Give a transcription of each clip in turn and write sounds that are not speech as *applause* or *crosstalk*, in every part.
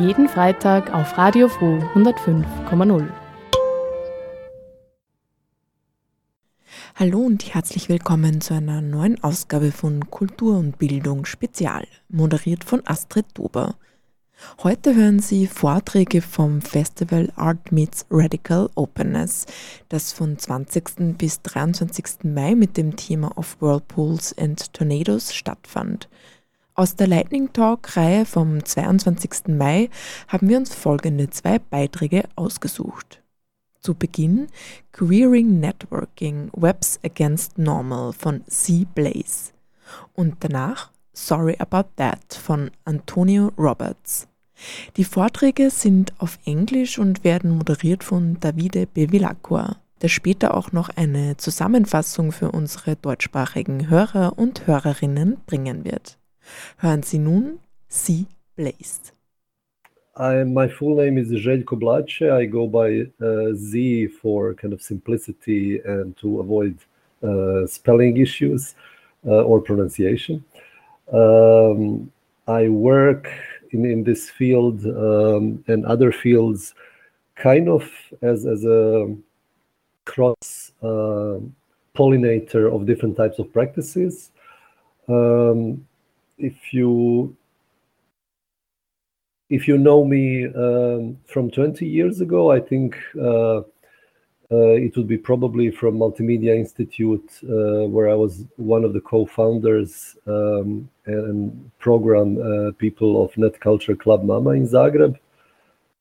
Jeden Freitag auf Radio Froh 105,0. Hallo und herzlich willkommen zu einer neuen Ausgabe von Kultur und Bildung Spezial, moderiert von Astrid Dober. Heute hören Sie Vorträge vom Festival Art Meets Radical Openness, das von 20. bis 23. Mai mit dem Thema of Whirlpools and Tornadoes stattfand. Aus der Lightning Talk-Reihe vom 22. Mai haben wir uns folgende zwei Beiträge ausgesucht. Zu Beginn Queering Networking Webs Against Normal von C. Blaze und danach Sorry About That von Antonio Roberts. Die Vorträge sind auf Englisch und werden moderiert von Davide Bevilacqua, der später auch noch eine Zusammenfassung für unsere deutschsprachigen Hörer und Hörerinnen bringen wird. Hören Sie nun Z. Blace. I, my full name is Željko Blace. I go by uh, Z for kind of simplicity and to avoid uh, spelling issues uh, or pronunciation. Um, I work in, in this field um, and other fields kind of as, as a cross uh, pollinator of different types of practices. Um, if you if you know me um, from 20 years ago, I think uh, uh, it would be probably from Multimedia Institute, uh, where I was one of the co-founders um, and program uh, people of Net Culture Club Mama in Zagreb,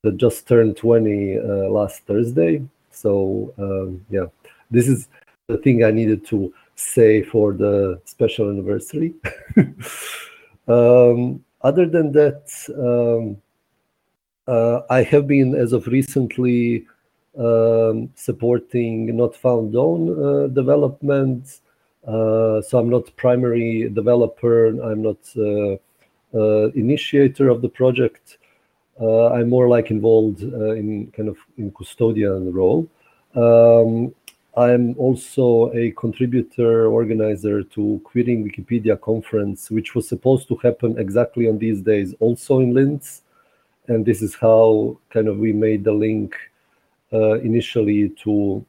that just turned 20 uh, last Thursday. So um, yeah, this is the thing I needed to say for the special anniversary. *laughs* Um, other than that, um, uh, I have been, as of recently, um, supporting Not Found On uh, development. Uh, so I'm not primary developer. I'm not uh, uh, initiator of the project. Uh, I'm more like involved in kind of in custodian role. Um, I'm also a contributor organizer to Queering Wikipedia conference, which was supposed to happen exactly on these days, also in Linz. And this is how kind of we made the link uh, initially to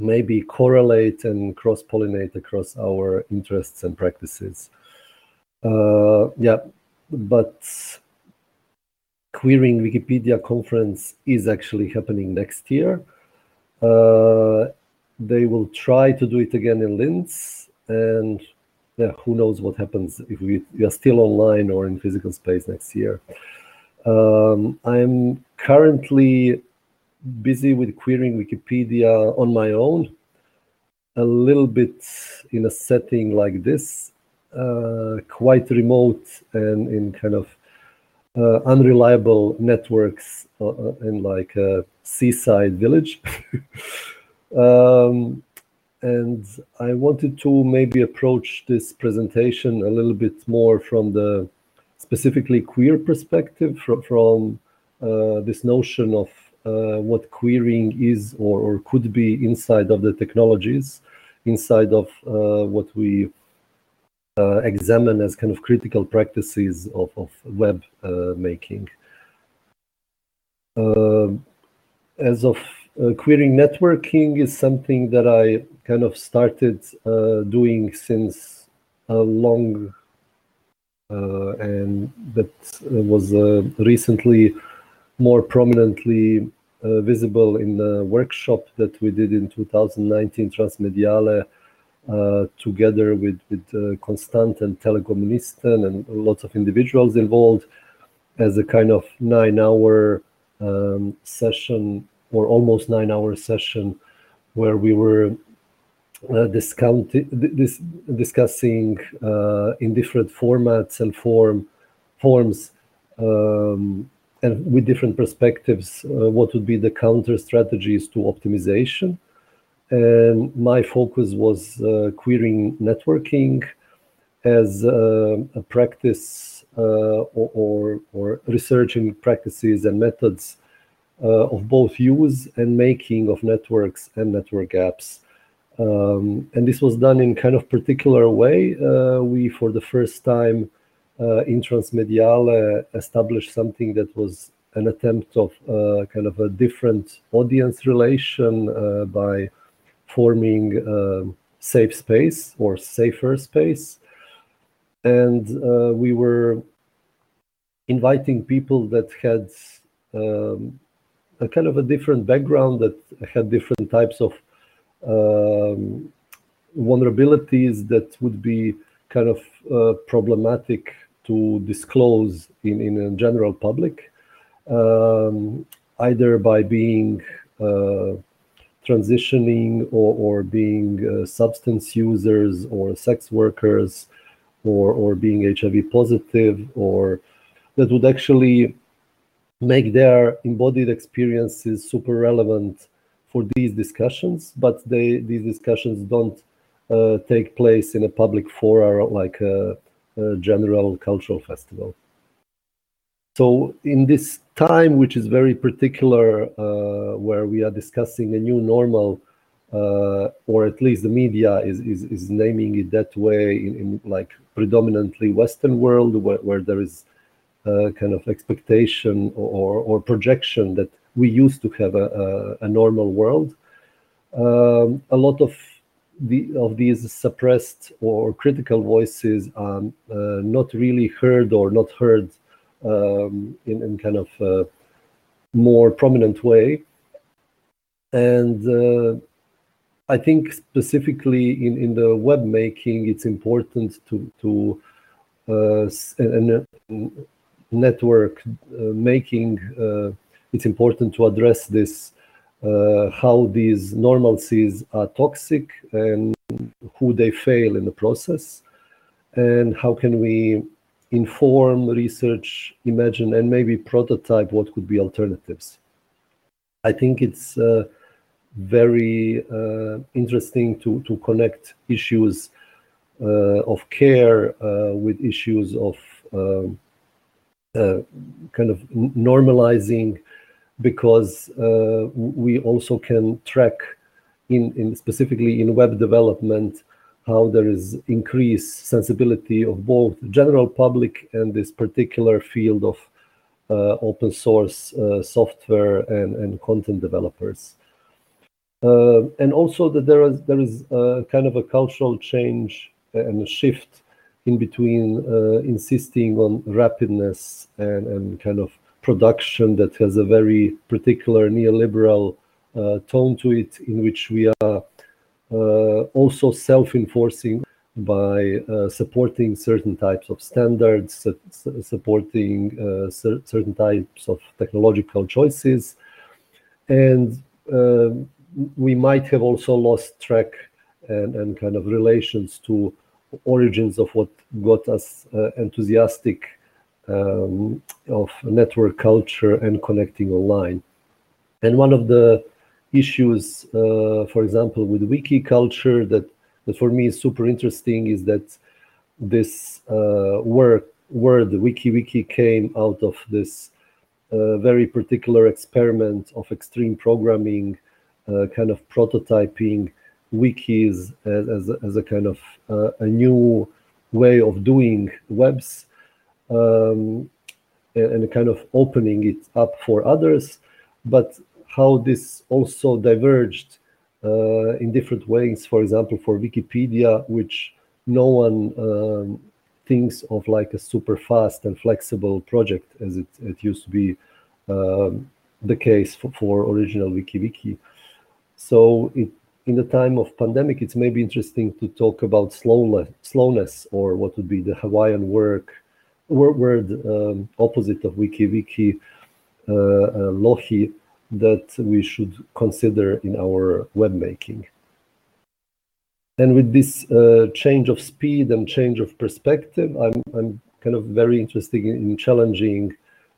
maybe correlate and cross pollinate across our interests and practices. Uh, yeah, but Queering Wikipedia conference is actually happening next year. Uh, they will try to do it again in Linz, and yeah, who knows what happens if we, we are still online or in physical space next year. Um, I'm currently busy with queering Wikipedia on my own, a little bit in a setting like this, uh, quite remote and in kind of uh, unreliable networks uh, uh in like a seaside village. *laughs* Um, and I wanted to maybe approach this presentation a little bit more from the specifically queer perspective, from, from uh, this notion of uh, what queering is or, or could be inside of the technologies, inside of uh, what we uh, examine as kind of critical practices of, of web uh, making. Uh, as of uh, queering networking is something that I kind of started uh, doing since a long uh, and that was uh, recently more prominently uh, visible in the workshop that we did in 2019 Transmediale uh, together with, with Constant and Telekommunisten and lots of individuals involved as a kind of nine hour um, session or almost nine hour session where we were uh, this, discussing uh, in different formats and form forms um, and with different perspectives uh, what would be the counter strategies to optimization. And my focus was uh, queering networking as uh, a practice uh, or, or, or researching practices and methods of both use and making of networks and network apps. Um, and this was done in kind of particular way. Uh, we, for the first time, uh, in Transmediale established something that was an attempt of uh, kind of a different audience relation uh, by forming a safe space or safer space. And uh, we were inviting people that had um, a kind of a different background, that had different types of um, vulnerabilities that would be kind of uh, problematic to disclose in, in a general public um, either by being uh, transitioning or, or being uh, substance users or sex workers or, or being HIV positive or that would actually make their embodied experiences super relevant for these discussions, but they these discussions don't uh, take place in a public forum like a, a general cultural festival. So in this time, which is very particular, uh, where we are discussing a new normal, uh, or at least the media is, is, is naming it that way in, in like predominantly Western world, where, where there is kind of expectation or, or projection that we used to have a, a, a normal world. Um, a lot of the, of these suppressed or critical voices are uh, not really heard or not heard um, in, in kind of a more prominent way. And uh, I think specifically in, in the web making, it's important to, to uh, and, and network uh, making, uh, it's important to address this, uh, how these normalcies are toxic and who they fail in the process, and how can we inform, research, imagine, and maybe prototype what could be alternatives. I think it's uh, very uh, interesting to, to connect issues uh, of care with issues of um, kind of normalizing because uh, we also can track in, in specifically in web development how there is increased sensibility of both general public and this particular field of uh, open source uh, software and, and content developers. Uh, and also that there is there is kind of a cultural change and a shift in between uh, insisting on rapidness and, and kind of production that has a very particular neoliberal uh, tone to it, in which we are uh, also self-enforcing by uh, supporting certain types of standards, su supporting uh, cer certain types of technological choices. And we might have also lost track and, and kind of relations to origins of what got us uh, enthusiastic um, of network culture and connecting online. And one of the issues, uh, for example, with wiki culture that, that for me is super interesting is that this uh, word, word wiki wiki came out of this uh, very particular experiment of extreme programming, uh, kind of prototyping wikis as, as, a, as a kind of uh, a new way of doing webs um, and, and kind of opening it up for others. But how this also diverged uh, in different ways. For example, for Wikipedia, which no one um, thinks of like a super fast and flexible project as it, it used to be um, the case for, for original WikiWiki. So it, in the time of pandemic, it's maybe interesting to talk about slowness, slowness or what would be the Hawaiian work, word, word um, opposite of wiki uh, uh, lohi, that we should consider in our web making. And with this uh, change of speed and change of perspective, I'm, I'm kind of very interested in, in challenging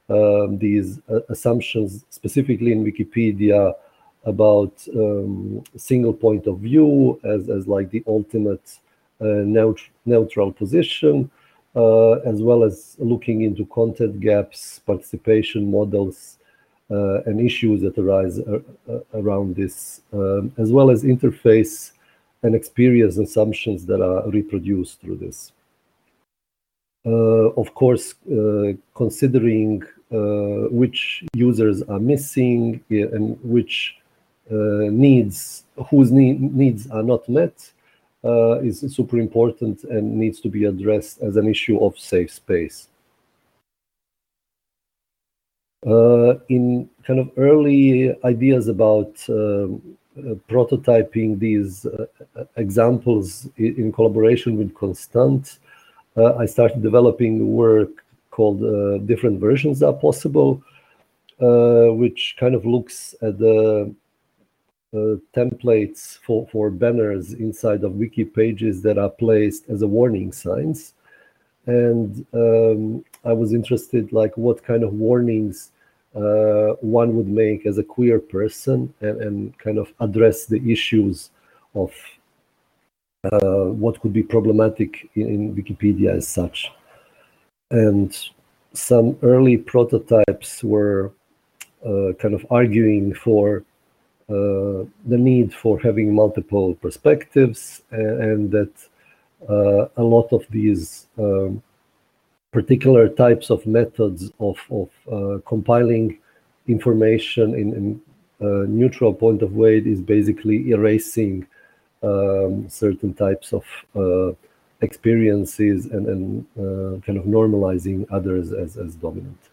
um, these uh, assumptions, specifically in Wikipedia, about um, single point of view as, as like the ultimate uh, neut neutral position, uh, as well as looking into content gaps, participation models, uh, and issues that arise uh, uh, around this, um, as well as interface and experience assumptions that are reproduced through this. of course, considering which users are missing and which Uh, needs, whose needs are not met, uh, is super important and needs to be addressed as an issue of safe space. Uh, in kind of early ideas about prototyping these examples in collaboration with Constant, I started developing work called Different Versions Are Possible, which kind of looks at the Uh, templates for for banners inside of wiki pages that are placed as a warning signs. And um I was interested, like, what kind of warnings uh, one would make as a queer person and kind of address the issues of uh, what could be problematic in Wikipedia as such. And some early prototypes were kind of arguing for Uh, the need for having multiple perspectives and that uh, a lot of these um, particular types of methods of uh, compiling information in a neutral point of weight is basically erasing um, certain types of experiences and kind of normalizing others as dominant.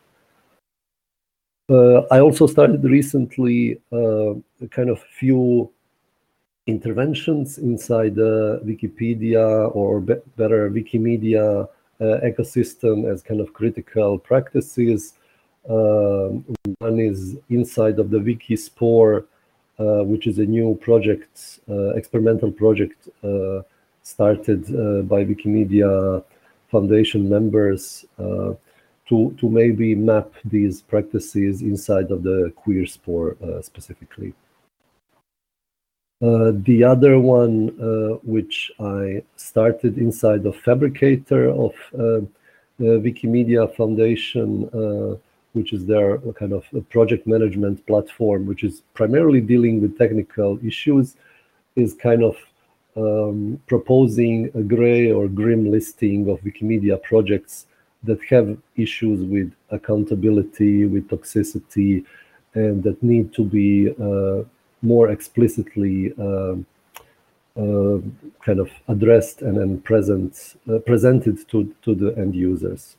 Uh, I also started recently uh, kind of few interventions inside the Wikipedia or better Wikimedia uh, ecosystem as kind of critical practices. Um, one is inside of the Wikispore, which is a new project, experimental project, started by Wikimedia Foundation members, to maybe map these practices inside of the Queerspore, uh, specifically. Uh, the other one, uh, which I started inside of Phabricator of Wikimedia Foundation, which is their kind of project management platform, which is primarily dealing with technical issues, is kind of um, proposing a gray or grim listing of Wikimedia projects that have issues with accountability, with toxicity, and that need to be uh, more explicitly uh, uh, kind of addressed and then present, presented to the end users.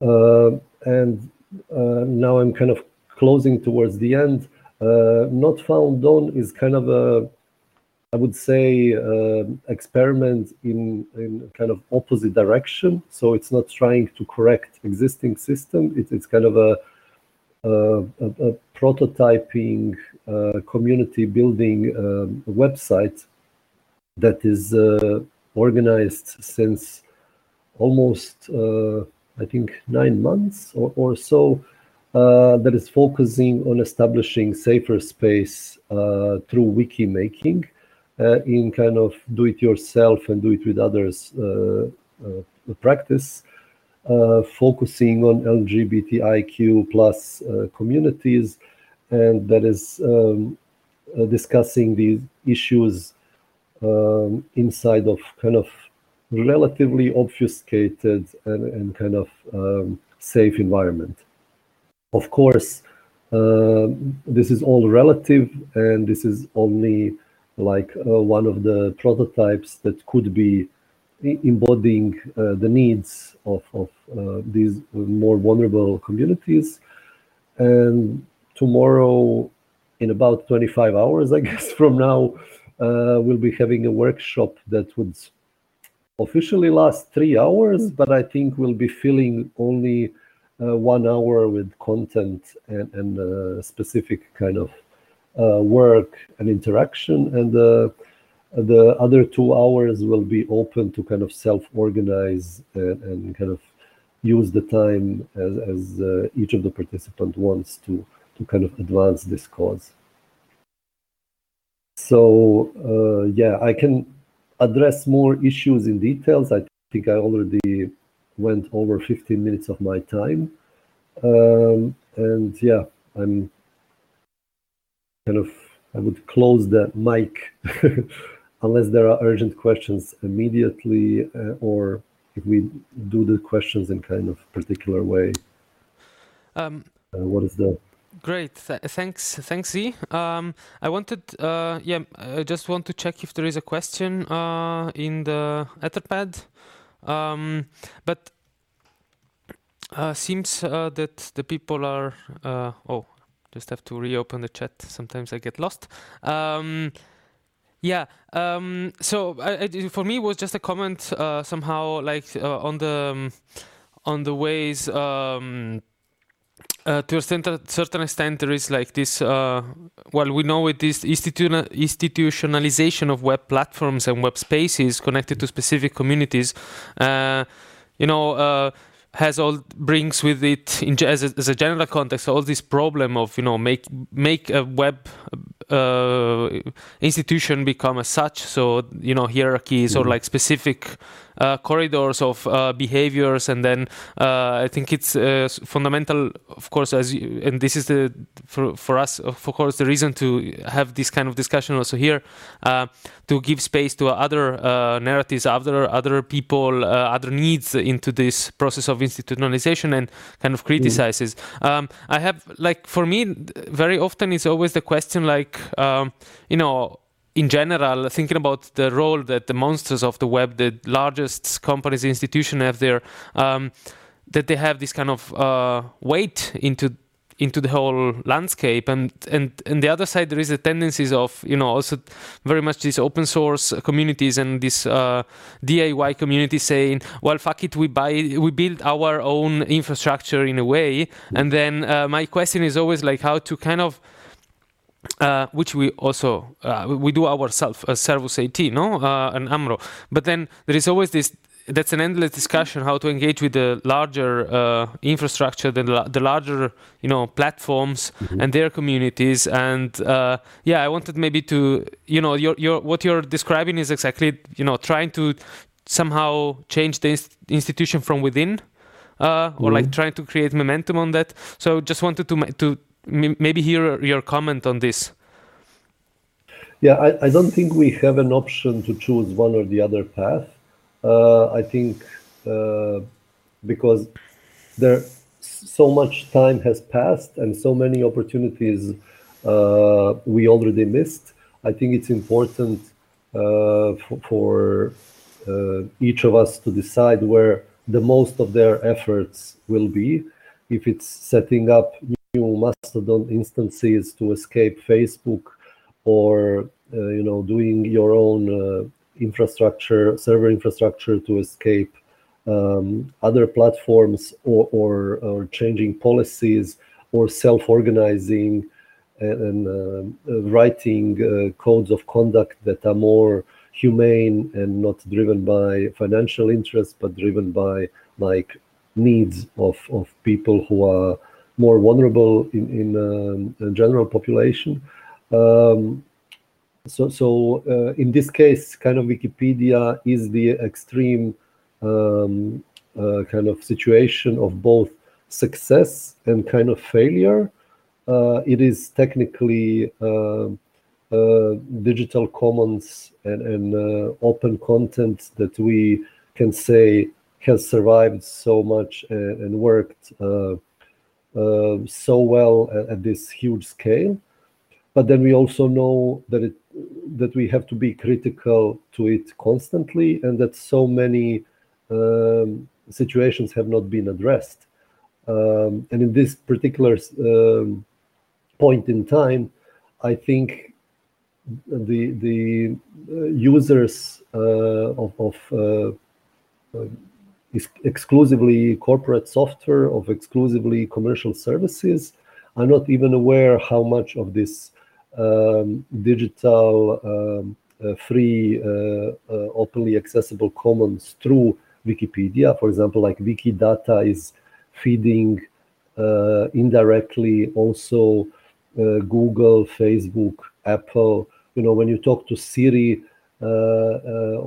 And now I'm kind of closing towards the end. Not Found On is kind of a, I would say, uh, experiment in in kind of opposite direction. So it's not trying to correct existing system. It's kind of a prototyping, uh, community building um, website that is uh, organized since almost, I think nine months or so, that is focusing on establishing safer space through wiki making Uh, in kind of do it yourself and do it with others uh, uh, practice, focusing on LGBTIQ+ communities, and that is um, discussing these issues um, inside of kind of relatively obfuscated and kind of um, safe environment. Of course, this is all relative, and this is only like uh, one of the prototypes that could be embodying uh, the needs of uh, these more vulnerable communities. And tomorrow, in about 25 hours, I *laughs* guess from now, we'll be having a workshop that would officially last three hours, mm. but I think we'll be filling only one hour with content and specific kind of work and interaction. And the other two hours will be open to kind of self-organize and kind of use the time as each of the participant wants to to kind of advance this cause. So uh, yeah, I can address more issues in details. I think I already went over 15 minutes of my time. Um, and yeah, I'm kind of I would close the mic *laughs* unless there are urgent questions immediately, or if we do the questions in kind of particular way. Um, what is the Great, Th- thanks, thanks, Z. Um, I wanted, uh, yeah, I just want to check if there is a question uh, in the Etherpad, um, but uh, seems uh, that the people are. Uh, oh, just have to reopen the chat. Sometimes I get lost. Um, yeah. Um, so I, I, for me, it was just a comment uh, somehow like on the um, on the ways. Um, uh, to a certain extent, there is like this. Uh, well, we know it is institu- institutionalization of web platforms and web spaces connected to specific communities. Uh, you know, uh, has all brings with it in, as, a, as a general context all this problem of you know make make a web uh, institution become as such. So you know hierarchies mm-hmm. or like specific uh, corridors of uh, behaviors, and then uh, I think it's uh, fundamental, of course, as you, and this is the for for us, of course, the reason to have this kind of discussion also here, uh, to give space to other narratives, other other people, other needs into this process of institutionalization and kind of criticizes. Mm. Um, I have like for me, very often it's always the question like, um, you know in general, thinking about the role that the monsters of the web, the largest companies, institutions have there, um, that they have this kind of uh, weight into into the whole landscape. And and and the other side there is a tendencies of you know also very much these open source communities and this uh, DIY community saying well fuck it we buy we build our own infrastructure in a way. And then uh, my question is always like how to kind of uh, which we also uh, we do ourselves as Servus AT, no, uh, and Amro. But then there is always this. That's an endless discussion how to engage with the larger uh, infrastructure, the, the larger you know platforms mm-hmm. and their communities. And uh, yeah, I wanted maybe to you know your your what you're describing is exactly you know trying to somehow change the inst- institution from within. Uh, or mm-hmm. like trying to create momentum on that. So just wanted to to maybe hear your comment on this. Yeah, I, I don't think we have an option to choose one or the other path. Uh, I think uh, because there so much time has passed and so many opportunities uh, we already missed. I think it's important uh, for, for uh, each of us to decide where the most of their efforts will be. If it's setting up new Mastodon instances to escape Facebook, or uh, you know doing your own uh, infrastructure, server infrastructure to escape um, other platforms, or, or, or changing policies, or self-organizing and, and uh, writing uh, codes of conduct that are more humane and not driven by financial interests, but driven by like needs of, of people who are more vulnerable in, in um, general population. Um, so, so uh, in this case, kind of Wikipedia is the extreme um, uh, kind of situation of both success and kind of failure. Uh, it is technically um, uh, digital commons and, and uh, open content that we can say has survived so much and, and worked uh, so well at, at, this huge scale. But then we also know that it that we have to be critical to it constantly, and that so many um, situations have not been addressed. Um, and in this particular um, point in time, I think the the uh, users uh, of, of uh, exclusively corporate software, of exclusively commercial services, are not even aware how much of this um, digital, um, uh, free, uh, uh, openly accessible commons through Wikipedia. For example, like Wikidata is feeding uh, indirectly also uh, Google, Facebook, Apple. You know, when you talk to Siri, uh,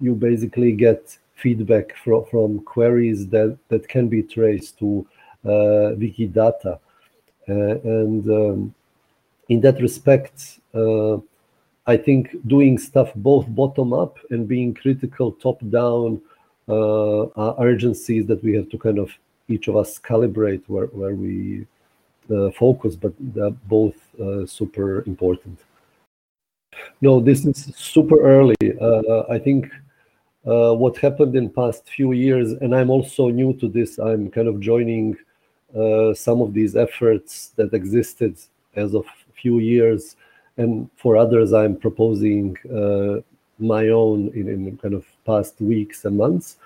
you basically get feedback from, from queries that, that can be traced to uh, Wikidata. Uh, and um, in that respect, uh, I think doing stuff both bottom up and being critical top down uh, are urgencies that we have to kind of each of us calibrate where, where we uh, focus, but they're both uh, super important. No, this is super early. I think uh, what happened in past few years, and I'm also new to this. I'm kind of joining uh, some of these efforts that existed as of few years, and for others, I'm proposing uh, my own in, in kind of past weeks and months.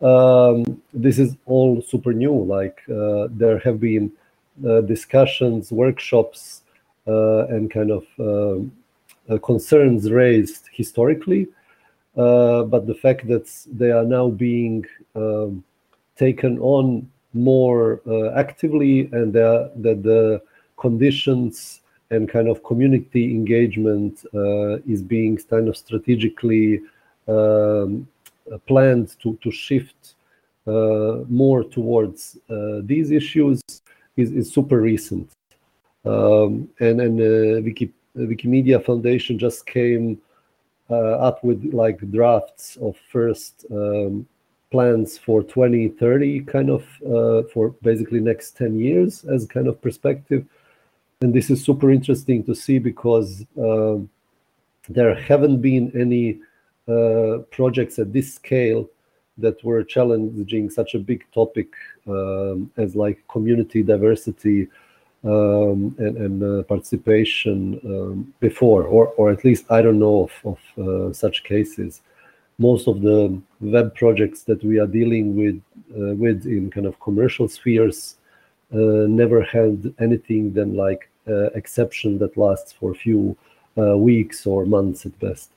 Um, this is all super new. Like uh, there have been uh, discussions, workshops, uh, and kind of um, concerns raised historically. But the fact that they are now being um, taken on more actively and that the conditions and kind of community engagement uh, is being kind of strategically um, planned to, to shift uh, more towards uh, these issues is, is super recent. Um, and and uh, Wiki, Wikimedia Foundation just came up with like drafts of first um, plans for 2030 kind of uh, for basically next 10 years as kind of perspective. And this is super interesting to see because uh, there haven't been any uh, projects at this scale that were challenging such a big topic um, as like community diversity um, and, and uh, participation um, before, or, or at least I don't know of, of uh, such cases. Most of the web projects that we are dealing with uh, with in kind of commercial spheres uh, never had anything than like uh, exception that lasts for a few uh, weeks or months at best.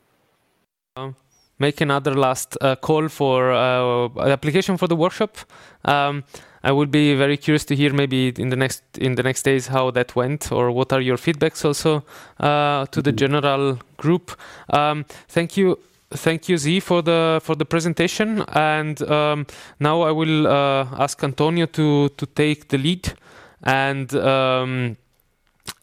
Um, make another last uh, call for uh, application for the workshop. Um, I would be very curious to hear maybe in the next in the next days how that went or what are your feedbacks also uh, to the mm-hmm. general group. Um, thank you. Thank you, Z, for the for the presentation. And um, now I will uh, ask Antonio to to take the lead and um,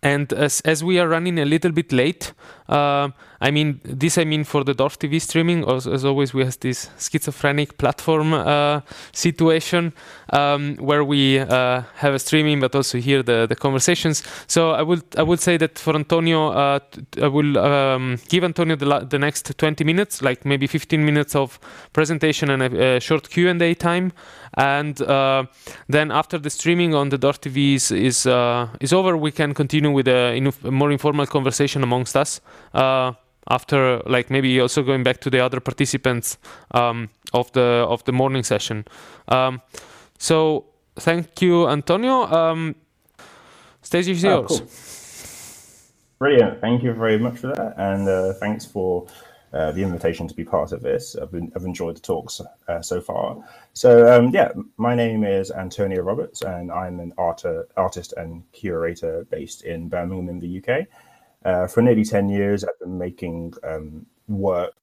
and as, as we are running a little bit late, uh, I mean, this I mean for the Dorf TV streaming, as, as always, we have this schizophrenic platform uh, situation um, where we uh, have a streaming but also hear the, the conversations. So I would I would say that for Antonio, uh, I will um, give Antonio the, the next 20 minutes, like maybe 15 minutes of presentation and a, a short Q&A time. And uh, then after the streaming on the Dorf TV is, is, uh, is over, we can continue with a, more informal conversation amongst us after like maybe also going back to the other participants um, of the of the morning session. Um, so thank you, Antonio. Um, stage is yours. Oh, cool. Brilliant. Thank you very much for that, and uh, thanks for uh, the invitation to be part of this. I've been I've enjoyed the talks uh, so far. So um, yeah, my name is Antonio Roberts, and I'm an art artist and curator based in Birmingham in the UK. Uh, for nearly 10 years, I've been making um, work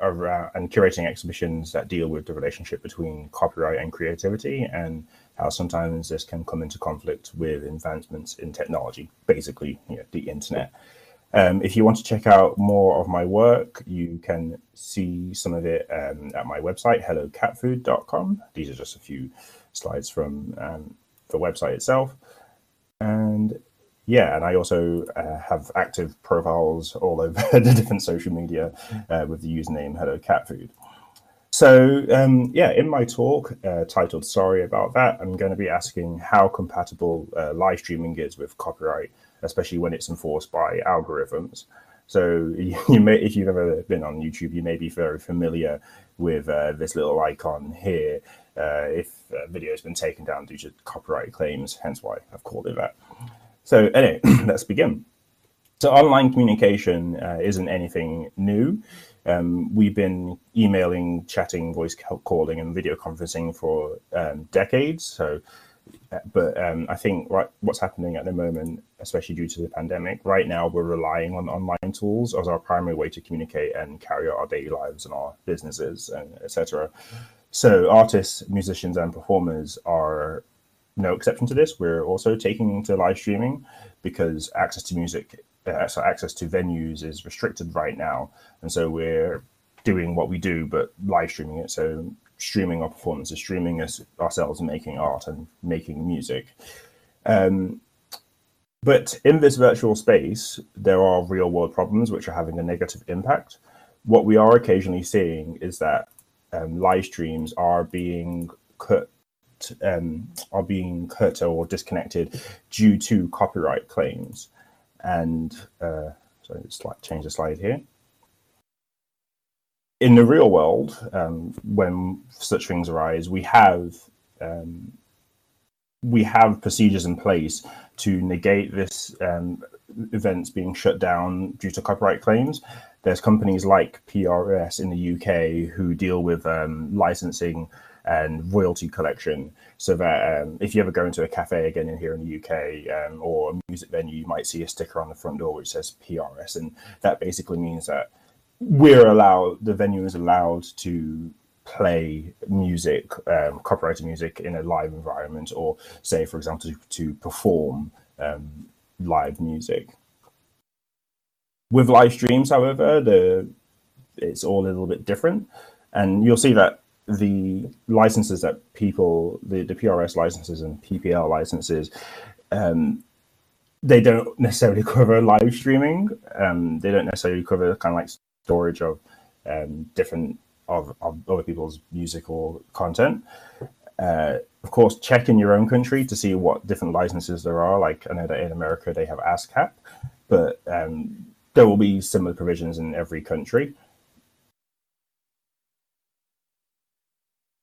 around and curating exhibitions that deal with the relationship between copyright and creativity and how sometimes this can come into conflict with advancements in technology, basically you know, the internet. Um, if you want to check out more of my work, you can see some of it um, at my website, hellocatfood.com. These are just a few slides from um, the website itself. And yeah, and I also uh, have active profiles all *laughs* over the different social media uh, with the username Hello Cat Food. So um, yeah, in my talk uh, titled "Sorry About That," I'm going to be asking how compatible uh, live streaming is with copyright, especially when it's enforced by algorithms. So *laughs* you may, if you've ever been on YouTube, you may be very familiar with uh, this little icon here. Uh, if a video has been taken down due to copyright claims, hence why I've called it that. So anyway, *clears throat* let's begin. So online communication uh, isn't anything new. Um, we've been emailing, chatting, voice calling, and video conferencing for um, decades. So, but um, I think right, what's happening at the moment, especially due to the pandemic, right now we're relying on online tools as our primary way to communicate and carry out our daily lives and our businesses, and etc. So artists, musicians, and performers are no exception to this. We're also taking to live streaming because access to music uh, so access to venues is restricted right now, and so we're doing what we do, but live streaming it. So streaming our performances, streaming us ourselves making art and making music. Um, but in this virtual space, there are real world problems which are having a negative impact. What we are occasionally seeing is that um, live streams are being cut um, are being cut or disconnected due to copyright claims. And uh, sorry, just like change the slide here. In the real world, um, when such things arise, we have um, we have procedures in place to negate this um, events being shut down due to copyright claims. There's companies like PRS in the UK who deal with um, licensing and royalty collection. So that um, if you ever go into a cafe again in here in the UK um, or a music venue, you might see a sticker on the front door which says PRS, and that basically means that we're allowed, the venue is allowed to play music, um, copyrighted music in a live environment, or say, for example, to, to perform um, live music. With live streams, however, the it's all a little bit different, and you'll see that the licenses that people, the, the PRS licenses and PPL licenses, um, they don't necessarily *laughs* cover live streaming. Um, they don't necessarily cover kind of like storage of um, different of, of other people's music or content. Uh, of course, check in your own country to see what different licenses there are. Like I know that in America they have ASCAP, but um, there will be similar provisions in every country.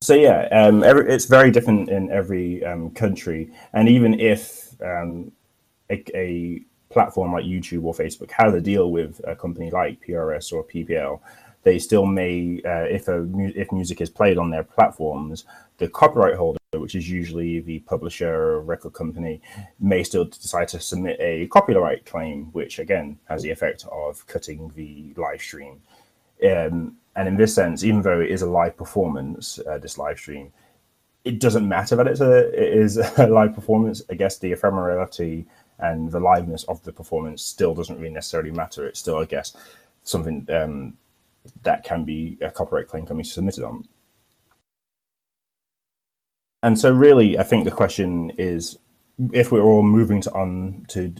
so yeah, um, every, it's very different in every um, country, and even if um, a, a, platform like YouTube or Facebook has a deal with a company like PRS or PPL, they still may, uh, if a if music is played on their platforms, the copyright holder, which is usually the publisher or record company, may still decide to submit a copyright claim, which again has the effect of cutting the live stream. Um, and in this sense, even though it is a live performance, uh, this live stream, it doesn't matter that it's a it is *laughs* a live performance. I guess the ephemerality and the liveness of the performance still doesn't really necessarily matter. It's still, I guess, something um, that can be a copyright claim can be submitted on. And so, really, I think the question is, if we're all moving to on to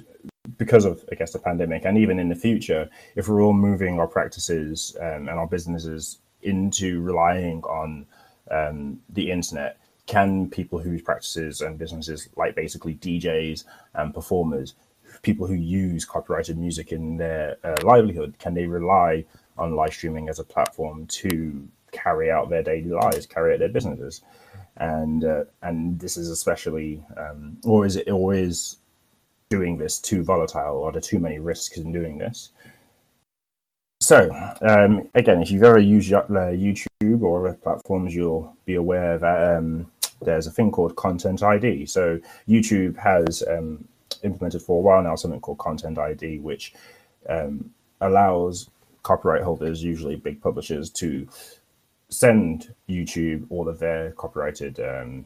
because of I guess the pandemic, and even in the future, if we're all moving our practices um, and our businesses into relying on um, the internet, can people whose practices and businesses, like basically DJs and performers, people who use copyrighted music in their uh, livelihood, can they rely on live streaming as a platform to carry out their daily lives, carry out their businesses? And uh, and this is especially, um, or is it, or is doing this too volatile or there too many risks in doing this. So um, again, if you've ever used uh, YouTube or other platforms, you'll be aware that um, there's a thing called Content ID. So YouTube has um, implemented for a while now something called Content ID, which um, allows copyright holders, usually big publishers, to send YouTube all of their copyrighted um,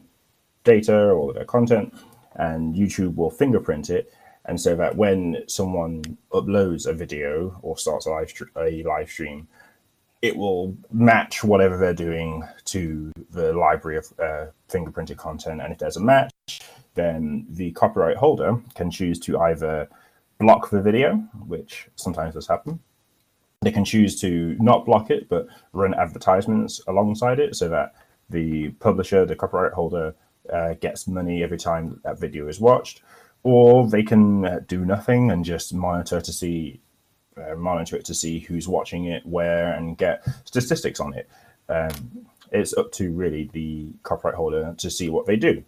data, all of their content, and YouTube will fingerprint it. And so that when someone uploads a video or starts a live, a live stream, it will match whatever they're doing to the library of uh, fingerprinted content. And if there's a match, then the copyright holder can choose to either block the video, which sometimes does happen. They can choose to not block it, but run advertisements alongside it so that the publisher, the copyright holder, uh, gets money every time that video is watched, or they can uh, do nothing and just monitor to see uh, monitor it to see who's watching it, where, and get statistics on it. Um, it's up to really the copyright holder to see what they do.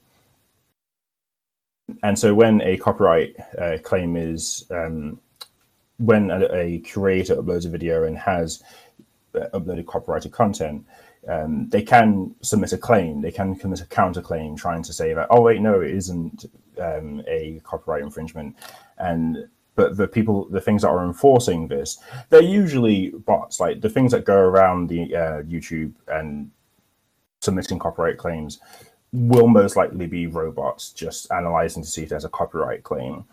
And so, when a copyright uh, claim is um, when a, a, curator uploads a video and has uh, uploaded copyrighted content, um, they can submit a claim. They can commit a counterclaim trying to say that, oh wait, no, it isn't um, a copyright infringement. And but the people, the things that are enforcing this, they're usually bots. Like the things that go around the uh, YouTube and submitting copyright claims will most likely be robots just analyzing to see if there's a copyright claim.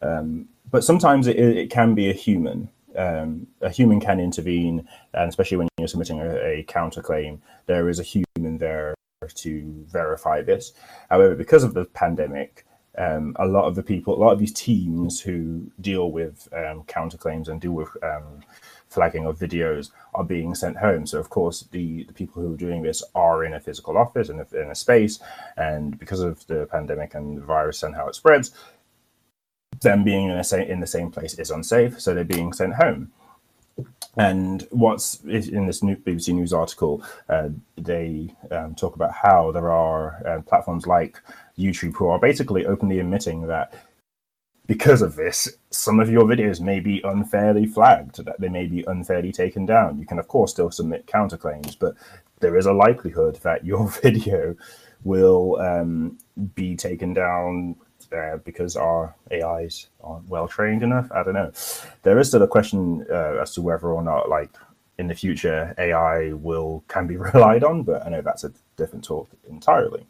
Um, but sometimes it, it can be a human. Um, a human can intervene, and especially when you're submitting a, a counterclaim, there is a human there to verify this. However, because of the pandemic, um, a lot of the people, a lot of these teams who deal with um, counterclaims and deal with um, flagging of videos are being sent home. So, of course, the, the people who are doing this are in a physical office and in, in a space. And because of the pandemic and the virus and how it spreads, them being in, a, in the same place is unsafe. So they're being sent home. And what's in this new BBC News article, uh, they um, talk about how there are uh, platforms like YouTube who are basically openly admitting that because of this, some of your videos may be unfairly flagged, that they may be unfairly taken down. You can, of course, still submit counterclaims, but there is a likelihood that your *laughs* video will um, be taken down uh, because our AIs aren't well trained enough. I don't know. There is still a question uh, as to whether or not, like in the future, AI will can be *laughs* relied on, but I know that's a different talk entirely.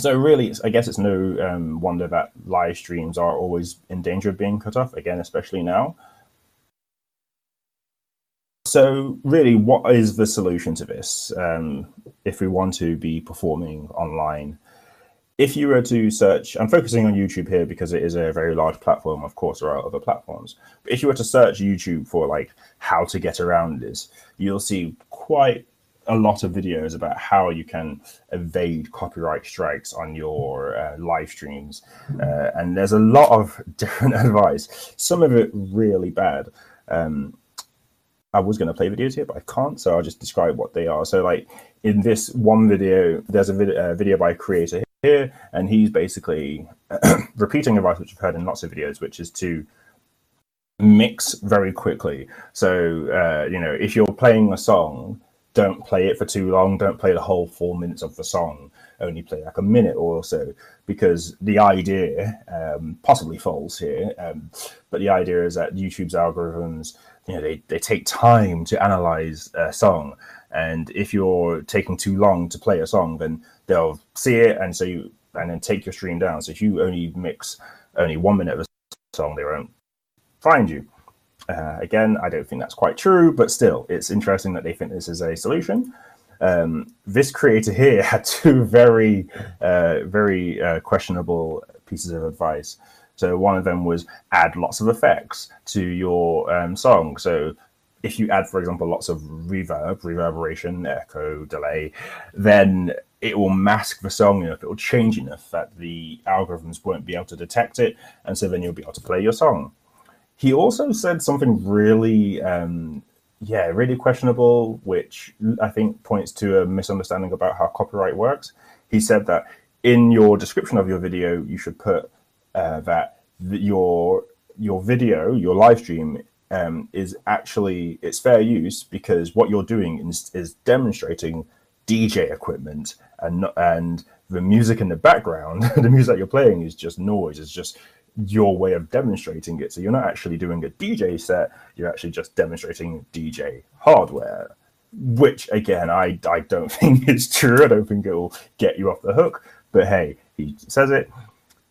So really, I guess it's no um, wonder that live streams are always in danger of being cut off again, especially now. So really, what is the solution to this? Um, if we want to be performing online, if you were to search, I'm focusing on YouTube here because it is a very large platform. Of course, there are other platforms. But if you were to search YouTube for like how to get around this, you'll see quite a lot of videos about how you can evade copyright strikes on your uh, live streams. Uh, and there's a lot of *laughs* different advice, some of it really bad. Um, I was going to play videos here, but I can't, so I'll just describe what they are. So, like in this one video, there's a vid- uh, video by a creator here, and he's basically *clears throat* repeating advice which I've heard in lots of videos, which is to mix very quickly. So, uh, you know, if you're playing a song, don't play it for too long. Don't play the whole four minutes of the song. Only play like a minute or so, because the idea, um, possibly false here, um, but the idea is that YouTube's algorithms, you know, they, they take time to analyze a song. And if you're taking too long to play a song, then they'll see it and so you and then take your stream down. So if you only mix only one minute of a song, they won't find you. Uh, again, I don't think that's quite true, but still, it's interesting that they think this is a solution. Um, this creator here *laughs* had two very, uh, very uh, questionable pieces of advice. So one of them was add lots of effects to your um, song. So if you add, for example, lots of reverb, reverberation, echo, delay, then it will mask the song enough, it will change enough that the algorithms won't be able to detect it. And so then you'll be able to play your song. He also said something really, um, yeah, really questionable, which I think points to a misunderstanding about how copyright works. He said that in your description of your video, you should put uh, that your your video, your live stream, um, is actually it's fair use because what you're doing is, is demonstrating DJ equipment and and the music in the background, *laughs* the music that you're playing is just noise. It's just your way of demonstrating it. So you're not actually doing a DJ set, you're actually just demonstrating DJ hardware, which again, I, I don't *laughs* think is true. I don't think it will get you off the hook. But hey, he says it.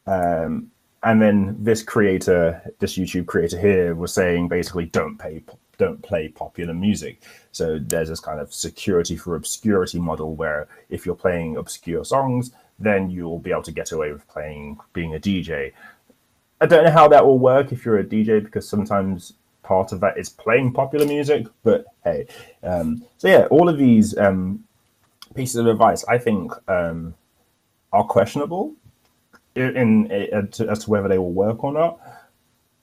Um, and then this creator, this YouTube creator here, was saying basically don't pay, don't play popular music. So there's this kind of security for obscurity model where if you're playing obscure songs, then you'll be able to get away with playing being a DJ. I don't know how that will work if you're a DJ because sometimes part of that is playing popular music. But hey, um, so yeah, all of these um, pieces of advice I think um, are questionable in, in, in as to whether they will work or not.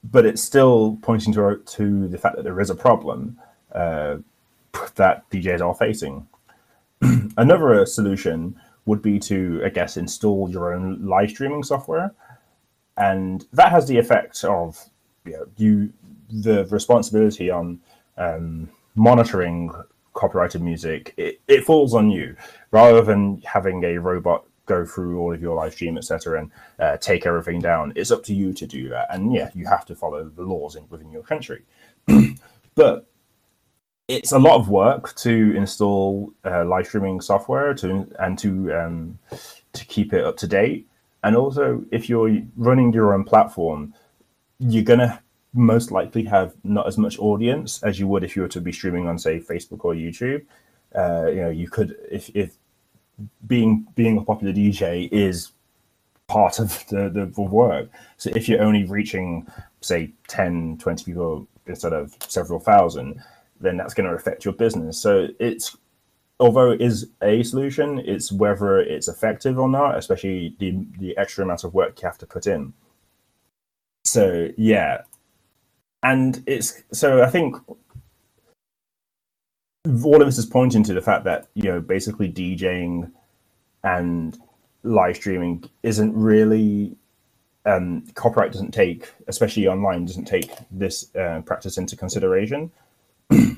But it's still pointing to to the fact that there is a problem uh, that DJs are facing. *clears throat* Another solution would be to, I guess, install your own live streaming software and that has the effect of you, know, you the responsibility on um, monitoring copyrighted music. It, it falls on you rather than having a robot go through all of your live stream, etc., and uh, take everything down. It's up to you to do that, and yeah, you have to follow the laws in, within your country. *clears throat* but it's a lot of work to install uh, live streaming software to and to um, to keep it up to date. And also, if you're running your own platform, you're gonna most likely have not as much audience as you would if you were to be streaming on say Facebook or YouTube. Uh, you know, you could if if being being a popular DJ is part of the, the work. So if you're only reaching say 10, 20 people instead of several thousand, then that's going to affect your business. So it's although it is a solution, it's whether it's effective or not, especially the the extra amount of work you have to put in. So yeah, and it's so I think all of this is pointing to the fact that you know basically DJing and live streaming isn't really um, copyright doesn't take, especially online, doesn't take this uh, practice into consideration. *clears throat*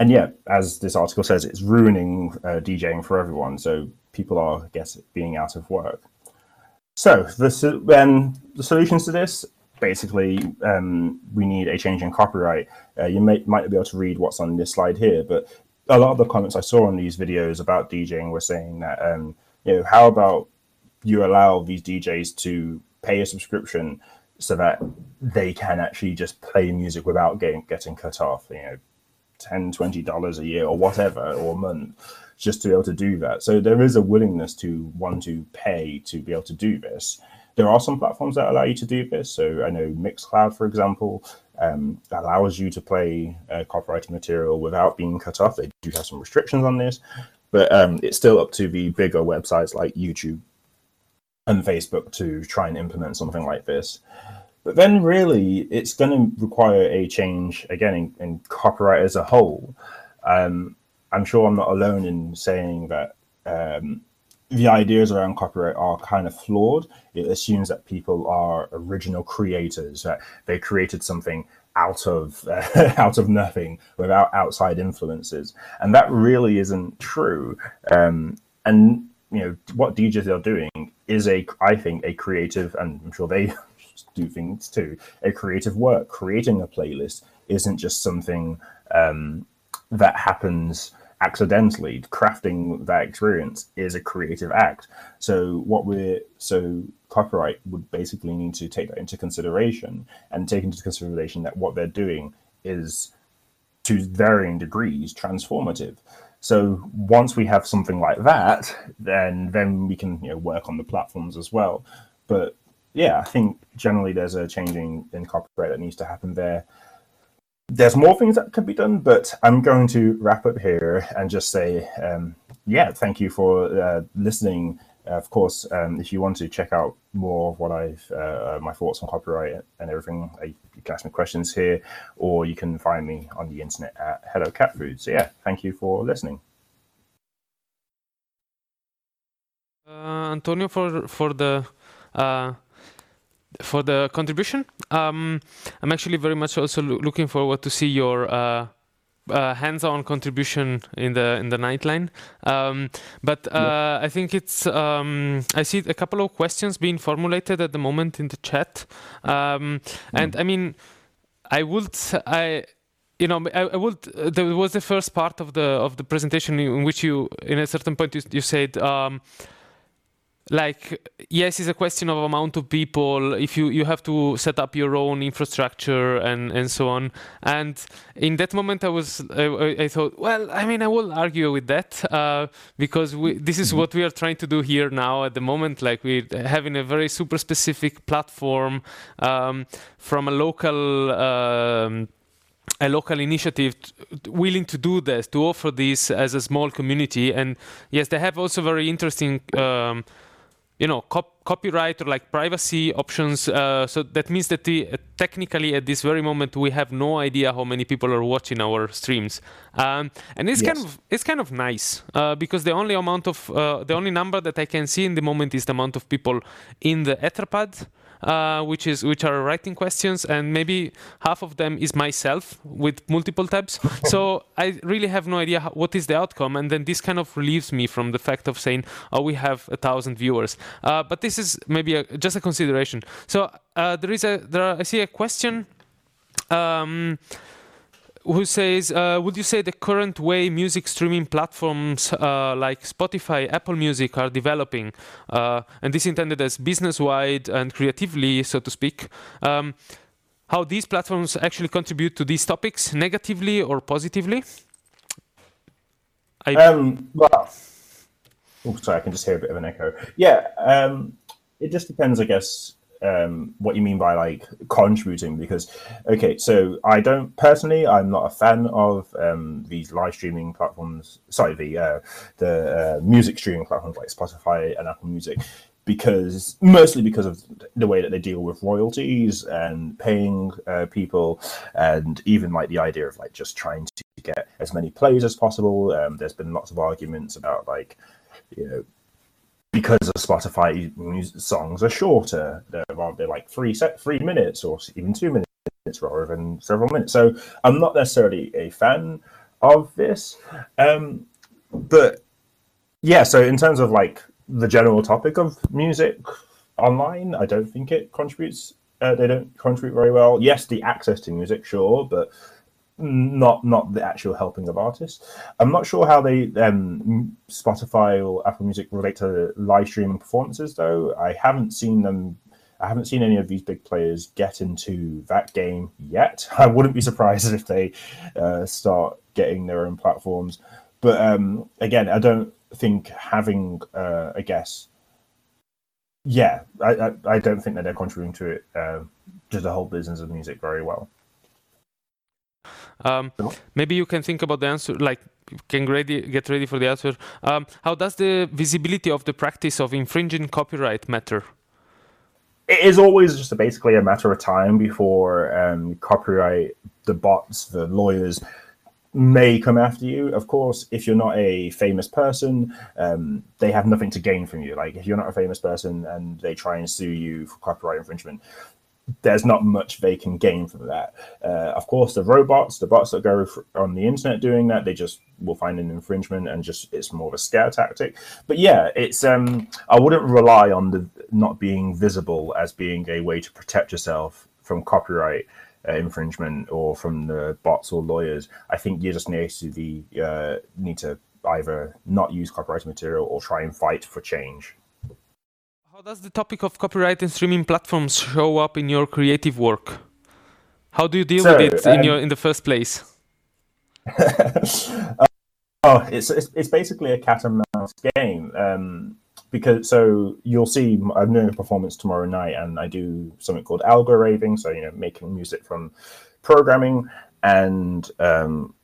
and yeah, as this article says, it's ruining uh, DJing for everyone. So people are, I guess, being out of work. So the then the solutions to this basically um, we need a change in copyright. Uh, you may, might be able to read what's on this slide here, but a lot of the comments I saw on these videos about DJing were saying that um, you know how about you allow these DJs to pay a subscription so that they can actually just play music without getting getting cut off. You know, 10 20 dollars a year or whatever or a month just to be able to do that. So there is a willingness to want to pay to be able to do this. There are some platforms that allow you to do this. So i know mixcloud for example um, allows you to play uh, copyrighted material without being cut off. They do have some restrictions on this but um, it's still up to the bigger websites like youtube and facebook to try and implement something like this but then, really, it's going to require a change again in, in copyright as a whole. Um, I'm sure I'm not alone in saying that um, the ideas around copyright are kind of flawed. It assumes that people are original creators, that they created something out of uh, *laughs* out of nothing without outside influences, and that really isn't true. Um, and you know what DJs are doing is a, I think, a creative, and I'm sure they do things too. A creative work, creating a playlist isn't just something um, that happens accidentally. Crafting that experience is a creative act. So what we're so copyright would basically need to take that into consideration and take into consideration that what they're doing is to varying degrees transformative. So once we have something like that, then then we can you know work on the platforms as well. But yeah, I think generally there's a changing in copyright that needs to happen there. There's more things that could be done, but I'm going to wrap up here and just say, um, yeah, thank you for uh, listening. Of course, um, if you want to check out more of what I've, uh, my thoughts on copyright and everything, uh, you can ask me questions here, or you can find me on the internet at Hello Cat Food. So yeah, thank you for listening. Uh, Antonio, for for the uh, for the contribution. Um, I'm actually very much also lo looking forward to see your uh, uh, hands-on contribution in the in the Nightline. Um, but uh, yeah. I think it's um, I see a couple of questions being formulated at the moment in the chat, um, mm. and I mean, I would I you know, I, I, would. Uh, there was the first part of the of the presentation in which you, in a certain point, you, you said um, like yes it's a question of amount of people. If you you have to set up your own infrastructure and and so on. And in that moment i was i, I thought well i mean i will argue with that uh, because we, this is what we are trying to do here now at the moment. Like we're having a very super specific platform um, from a local um, a local initiative willing to do this to offer this as a small community. And yes they have also very interesting um, you know cop- copyright or like privacy options uh, so that means that the, uh, technically at this very moment we have no idea how many people are watching our streams um, and it's yes. kind of it's kind of nice uh, because the only amount of uh, the only number that i can see in the moment is the amount of people in the etherpad uh, which is which are writing questions, and maybe half of them is myself with multiple tabs. *laughs* so I really have no idea how, what is the outcome, and then this kind of relieves me from the fact of saying, "Oh, we have a thousand viewers." Uh, but this is maybe a, just a consideration. So uh, there is a there are, I see a question. Um, who says, uh, would you say the current way music streaming platforms uh, like Spotify, Apple Music are developing, uh, and this intended as business-wide and creatively, so to speak, um, how these platforms actually contribute to these topics negatively or positively? I... Um, well, oh, sorry, I can just hear a bit of an echo. Yeah, um, it just depends, I guess, um, what you mean by like contributing? Because okay so i don't personally i'm not a fan of um, these live streaming platforms sorry the uh, the uh, music streaming platforms like spotify and apple music because mostly because of the way that they deal with royalties and paying uh, people and even like the idea of like just trying to get as many plays as possible. Um, there's been lots of arguments about like you know because of Spotify music, songs are shorter. They're, they're like three set three minutes or even two minutes rather than several minutes. So I'm not necessarily a fan of this. Um, but yeah, so in terms of like the general topic of music online, I don't think it contributes. Uh, they don't contribute very well. Yes, the access to music, sure, but not not the actual helping of artists. I'm not sure how they um, Spotify or Apple Music relate to live streaming performances though. I haven't seen them. I haven't seen any of these big players get into that game yet. *laughs* I wouldn't be surprised if they uh, start getting their own platforms. But um, again, I don't think having, uh, I guess, yeah, I, I, I, don't think that they're contributing to it uh, to the whole business of music very well. Um, maybe you can think about the answer, like can ready, get ready for the answer. Um, how does the visibility of the practice of infringing copyright matter? It is always just a, basically a matter of time before um, copyright, the bots, the lawyers may come after you. Of course, if you're not a famous person, um, they have nothing to gain from you. Like if you're not a famous person and they try and sue you for copyright infringement, there's not much they can gain from that. Uh, of course, the robots, the bots that go on the internet doing that, they just will find an infringement and just it's more of a scare tactic. But yeah, it's um, I wouldn't rely on the not being visible as being a way to protect yourself from copyright uh, infringement or from the bots or lawyers. I think you just need to be uh, need to either not use copyrighted material or try and fight for change. How does the topic of copyright and streaming platforms show up in your creative work? How do you deal so, with it um, in your in the first place? uh, *laughs* oh, it's, it's, it's basically a cat and mouse game. Um, because so you'll see I'm doing a performance tomorrow night, and I do something called algo raving. So you know, making music from programming, and um,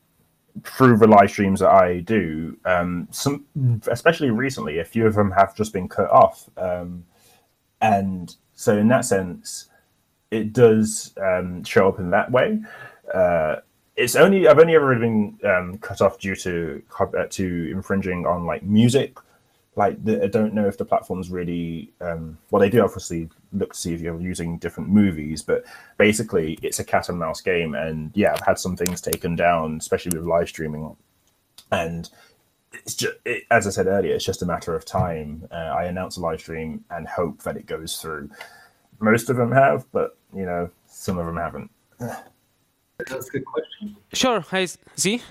through the live streams that I do, um, some especially recently, a few of them have just been cut off, um, and so in that sense, it does um, show up in that way. Uh, it's only I've only ever been um, cut off due to uh, to infringing on like music like the, I don't know if the platforms really um, well they do obviously look to see if you're using different movies, but basically it's a cat and mouse game. And yeah, I've had some things taken down, especially with live streaming, and it's just it, as I said earlier, it's just a matter of time. Uh, I announce a live stream and hope that it goes through. Most of them have, but you know some of them haven't. That's a good question. Sure. Hi, Z.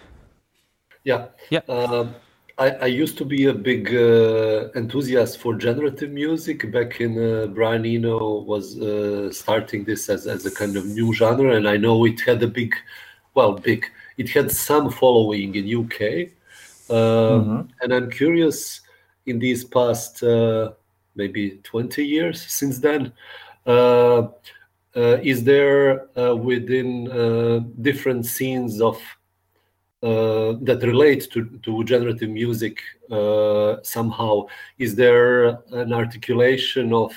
Yeah. Yeah. Um, I, I, used to be a big uh, enthusiast for generative music back in uh, Brian Eno was uh, starting this as, as a kind of new genre, and I know it had a big, well, big. It had some following in UK, um, mm-hmm. and I'm curious in these past uh, maybe 20 years since then. Uh, uh, is there within different scenes of that relate to, to generative music uh, somehow? Is there an articulation of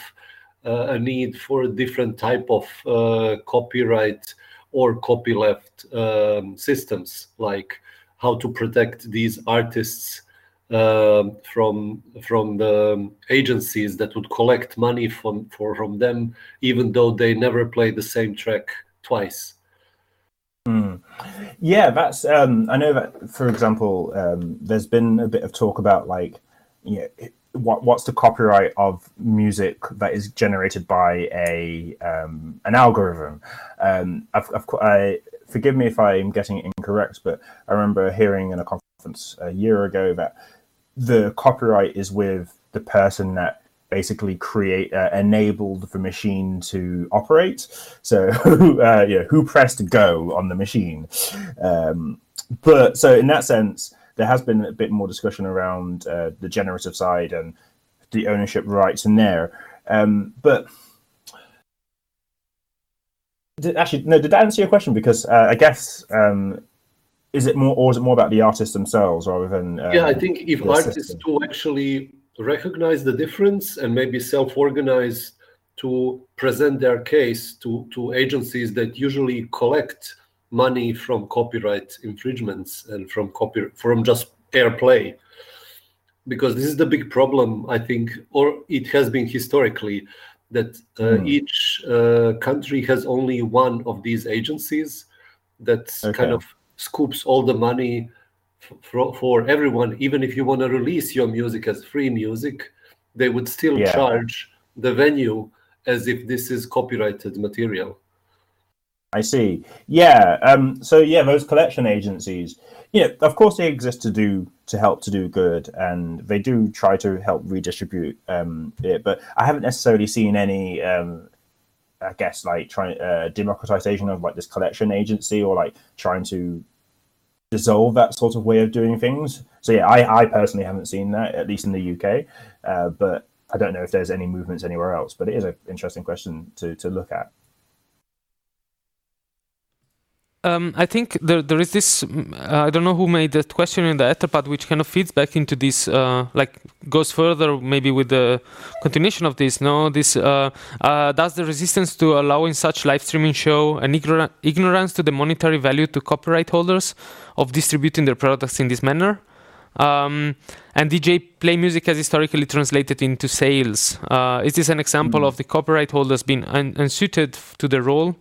uh, a need for a different type of uh, copyright or copyleft um, systems, like how to protect these artists um, from from the agencies that would collect money from for, from them, even though they never play the same track twice? Mm. Yeah, that's. Um, I know that, for example, um, there's been a bit of talk about like, you know, what what's the copyright of music that is generated by a um, an algorithm. Um, I've, I've, I, forgive me if I'm getting it incorrect, but I remember hearing in a conference a year ago that the copyright is with the person that basically create uh, enabled the machine to operate. So, *laughs* uh, yeah, who pressed go on the machine? Um, but so in that sense, there has been a bit more discussion around uh, the generative side and the ownership rights in there. Um, but did, actually, no. Did that answer your question? Because uh, I guess um, is it more, or is it more about the artists themselves rather than? Um, yeah, I think if artists system? do actually recognize the difference and maybe self-organize to present their case to to agencies that usually collect money from copyright infringements and from copy from just airplay because this is the big problem i think or it has been historically that uh, mm. each uh, country has only one of these agencies that okay. kind of scoops all the money for, for everyone even if you want to release your music as free music they would still yeah. charge the venue as if this is copyrighted material I see. Yeah. Um, so yeah, those collection agencies, you know, of course they exist to do to help to do good, and they do try to help redistribute um, it. But I haven't necessarily seen any, um, I guess, like trying uh, democratization of like this collection agency or like trying to dissolve that sort of way of doing things. So yeah, I, I personally haven't seen that at least in the UK, uh, but I don't know if there's any movements anywhere else. But it is an interesting question to to look at. Um, I think there there is this. Mm, uh, I don't know who made that question in the Etherpad, which kind of feeds back into this. Uh, like goes further, maybe with the continuation of this. No, this uh, uh does the resistance to allowing such live streaming show an ignor- ignorance to the monetary value to copyright holders of distributing their products in this manner. Um, and DJ play music has historically translated into sales. Uh, is this an example mm. of the copyright holders being un- unsuited to the role?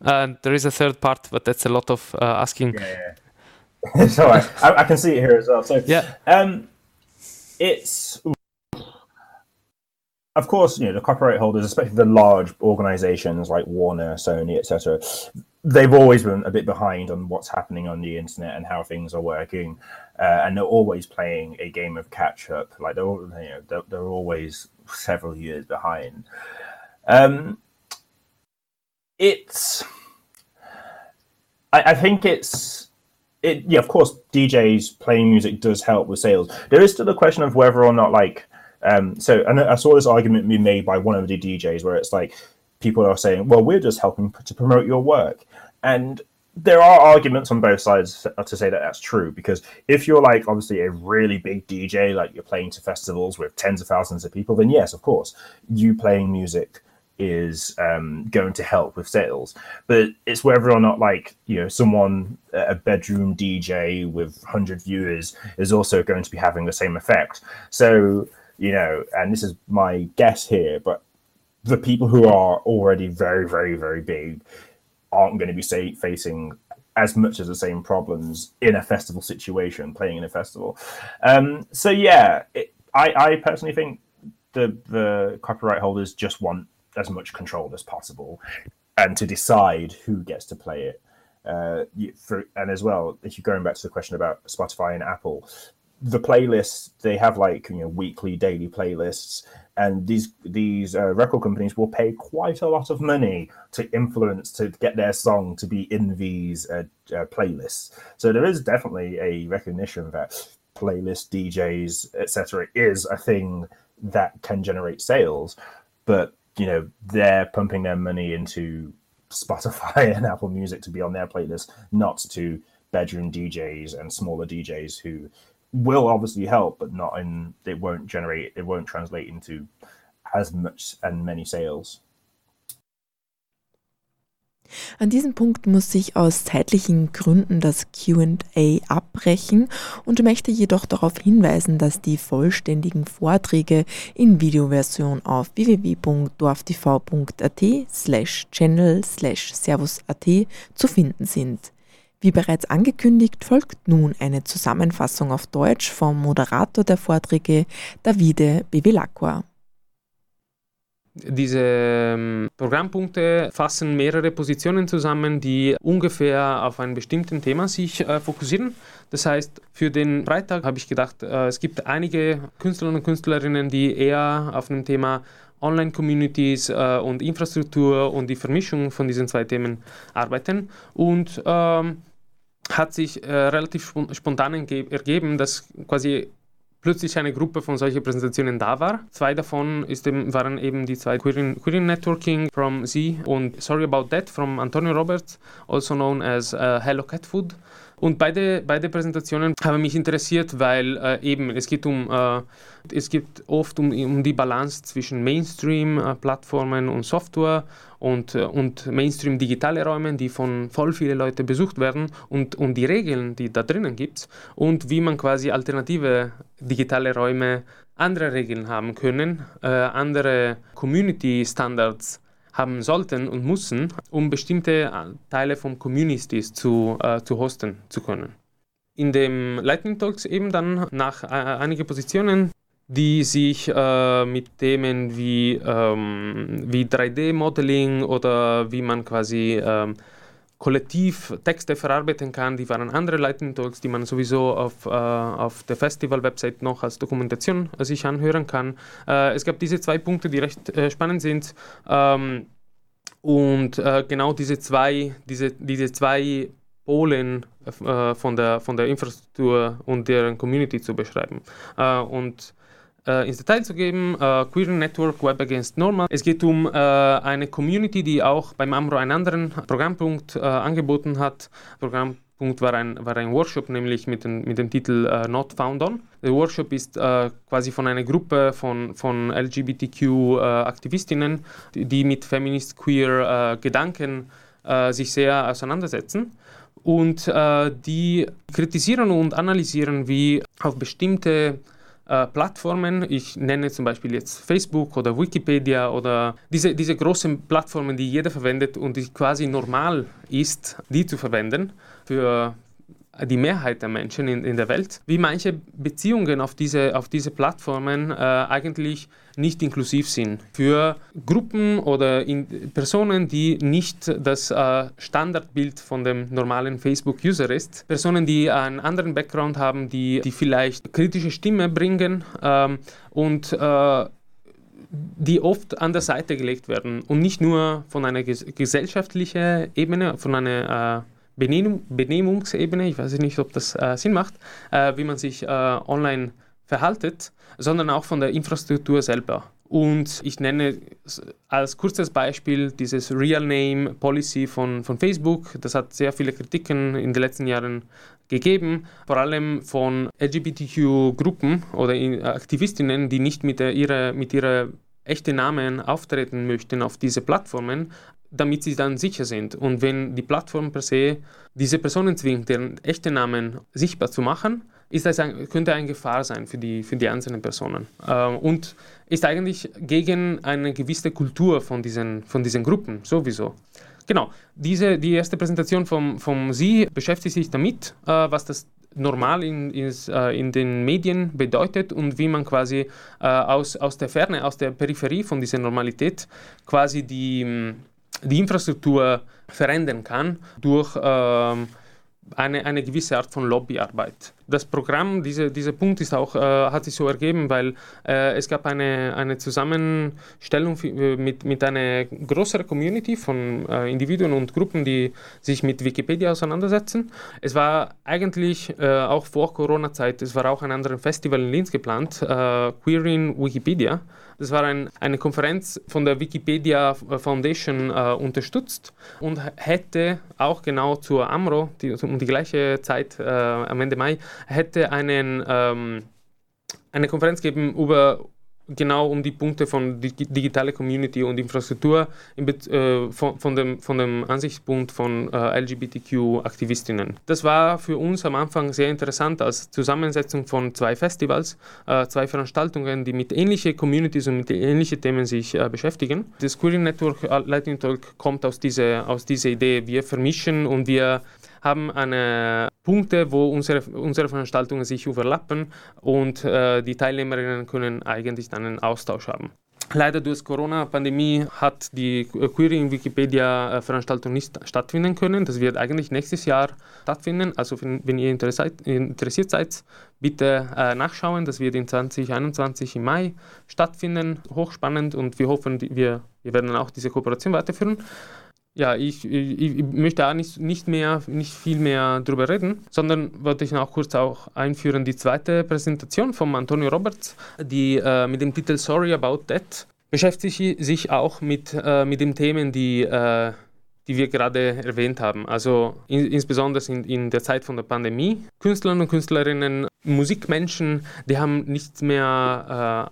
And there is a third part, but that's a lot of uh, asking. Yeah, yeah. so *laughs* I, I, can see it here as well. So yeah, um, it's of course you know the copyright holders, especially the large organizations like Warner, Sony, etc. They've always been a bit behind on what's happening on the internet and how things are working, uh, and they're always playing a game of catch up. Like they're you know they're, they're always several years behind. Um, it's I, I think it's it yeah of course DJs playing music does help with sales. There is still a question of whether or not like um so and I saw this argument be made by one of the DJs where it's like people are saying, well, we're just helping to promote your work. And there are arguments on both sides to say that that's true because if you're like obviously a really big DJ, like you're playing to festivals with tens of thousands of people, then yes, of course, you playing music is um, going to help with sales. But it's whether or not, like, you know, someone, a bedroom DJ with 100 viewers is also going to be having the same effect. So, you know, and this is my guess here, but the people who are already very, very, very big aren't going to be say, facing as much as the same problems in a festival situation, playing in a festival. Um, so, yeah, it, I, I personally think the the copyright holders just want as much control as possible and to decide who gets to play it. Uh, for, and as well, if you're going back to the question about Spotify and Apple, the playlists they have like you know weekly, daily playlists, and these these uh, record companies will pay quite a lot of money to influence to get their song to be in these uh, uh playlists. So there is definitely a recognition that playlist DJs etc. is a thing that can generate sales, but you know they're pumping their money into Spotify *laughs* and Apple Music to be on their playlist, not to bedroom DJs and smaller DJs who will obviously help, but not in it won't generate it won't translate into as much and many sales. An diesem Punkt muss ich aus zeitlichen Gründen das QA abbrechen und möchte jedoch darauf hinweisen, dass die vollständigen Vorträge in Videoversion auf www.dorftv.at slash channel slash servus.at zu finden sind. Wie bereits angekündigt, folgt nun eine Zusammenfassung auf Deutsch vom Moderator der Vorträge Davide Bevilacqua. Diese ähm, Programmpunkte fassen mehrere Positionen zusammen, die ungefähr auf ein bestimmtes Thema sich äh, fokussieren. Das heißt, für den Freitag habe ich gedacht, äh, es gibt einige Künstler und Künstlerinnen, die eher auf dem Thema Online-Communities äh, und Infrastruktur und die Vermischung von diesen zwei Themen arbeiten. Und ähm, hat sich äh, relativ spontan ergeben, dass quasi plötzlich eine Gruppe von solchen Präsentationen da war. Zwei davon eben, waren eben die zwei Queering, Queering Networking from Z und Sorry About That from Antonio Roberts, also known as uh, Hello Cat Food. Und beide, beide Präsentationen haben mich interessiert, weil äh, eben es geht um, äh, es geht oft um, um die Balance zwischen Mainstream-Plattformen und Software und, äh, und Mainstream-digitale Räume, die von voll vielen Leuten besucht werden und, und die Regeln, die da drinnen gibt und wie man quasi alternative digitale Räume andere Regeln haben können, äh, andere Community-Standards haben sollten und müssen, um bestimmte äh, Teile von Communities zu, äh, zu hosten zu können. In dem Lightning Talks eben dann nach äh, einigen Positionen, die sich äh, mit Themen wie, ähm, wie 3D-Modeling oder wie man quasi ähm, kollektiv Texte verarbeiten kann. Die waren andere Lightning Talks, die man sowieso auf, äh, auf der Festival-Website noch als Dokumentation äh, sich anhören kann. Äh, es gab diese zwei Punkte, die recht äh, spannend sind. Ähm, und äh, genau diese zwei, diese, diese zwei Polen äh, von, der, von der Infrastruktur und deren Community zu beschreiben. und äh, ins Detail zu geben, äh, Queer Network Web Against Normal. Es geht um äh, eine Community, die auch beim AMRO einen anderen Programmpunkt äh, angeboten hat. Programmpunkt war ein, war ein Workshop, nämlich mit, den, mit dem Titel äh, Not Found On. Der Workshop ist äh, quasi von einer Gruppe von, von LGBTQ-Aktivistinnen, die, die, mit feminist-queer-Gedanken sich sehr auseinandersetzen und die kritisieren und analysieren, wie auf bestimmte äh, Plattformen, ich nenne zum Beispiel jetzt Facebook oder Wikipedia oder diese, diese großen Plattformen, die jeder verwendet und die quasi normal ist, die zu verwenden für die Mehrheit der Menschen in, in der Welt, wie manche Beziehungen auf diese, auf diese Plattformen äh, eigentlich nicht inklusiv sind. Für Gruppen oder Personen, die nicht das äh, Standardbild von dem normalen Facebook-User ist, Personen, die einen anderen Background haben, die, die vielleicht kritische Stimme bringen ähm, und äh, die oft an der Seite gelegt werden und nicht nur von einer ges gesellschaftlichen Ebene, von einer äh, Benehm Benehmungsebene, ich weiß nicht, ob das äh, Sinn macht, äh, wie man sich äh, online verhaltet, sondern auch von der Infrastruktur selber. Und ich nenne als kurzes Beispiel dieses Real Name Policy von, von Facebook. Das hat sehr viele Kritiken in den letzten Jahren gegeben, vor allem von LGBTQ-Gruppen oder Aktivistinnen, die nicht mit, der, ihrer, mit ihrer echten Namen auftreten möchten auf diese Plattformen, damit sie dann sicher sind. Und wenn die Plattform per se diese Personen zwingt, deren echte Namen sichtbar zu machen, ist das ein, könnte eine Gefahr sein für die, für die einzelnen Personen. Äh, und ist eigentlich gegen eine gewisse Kultur von diesen, von diesen Gruppen sowieso. Genau, diese, die erste Präsentation vom, vom Sie beschäftigt sich damit, äh, was das normal in, ist, äh, in den Medien bedeutet und wie man quasi äh, aus, aus der Ferne, aus der Peripherie von dieser Normalität quasi die die Infrastruktur verändern kann durch ähm, eine, eine gewisse Art von Lobbyarbeit. Das Programm, diese, dieser Punkt ist auch, äh, hat sich so ergeben, weil äh, es gab eine, eine Zusammenstellung äh, mit, mit einer größeren Community von äh, Individuen und Gruppen, die sich mit Wikipedia auseinandersetzen. Es war eigentlich äh, auch vor Corona-Zeit, es war auch ein anderes Festival in Linz geplant, äh, Queering Wikipedia. Das war ein, eine Konferenz von der Wikipedia Foundation äh, unterstützt und hätte auch genau zur AMRO, die, um die gleiche Zeit äh, am Ende Mai, hätte einen, ähm, eine Konferenz geben über genau um die Punkte von digitale Community und Infrastruktur äh, von, von, dem, von dem Ansichtspunkt von äh, LGBTQ-Aktivistinnen. Das war für uns am Anfang sehr interessant als Zusammensetzung von zwei Festivals, äh, zwei Veranstaltungen, die mit ähnlichen Communities und mit ähnlichen Themen sich äh, beschäftigen. Das Queer Network äh, Lightning Talk kommt aus dieser, aus dieser Idee, wir vermischen und wir haben eine Punkte, wo unsere, unsere Veranstaltungen sich überlappen und äh, die Teilnehmerinnen können eigentlich dann einen Austausch haben. Leider durch Corona-Pandemie hat die Queering-Wikipedia-Veranstaltung nicht stattfinden können. Das wird eigentlich nächstes Jahr stattfinden. Also wenn, wenn ihr interessiert seid, bitte äh, nachschauen. Das wird in 2021 im Mai stattfinden. Hochspannend und wir hoffen, wir, wir werden auch diese Kooperation weiterführen. Ja, ich, ich, ich, möchte auch nicht, nicht, mehr, nicht viel mehr darüber reden, sondern wollte ich noch kurz auch einführen die zweite Präsentation von Antonio Roberts, die äh, mit dem Titel Sorry About That beschäftigt sich auch mit, äh, mit den Themen, die, äh, die wir gerade erwähnt haben. Also in, insbesondere in, in der Zeit von der Pandemie. Künstler und Künstlerinnen, Musikmenschen, die haben nicht mehr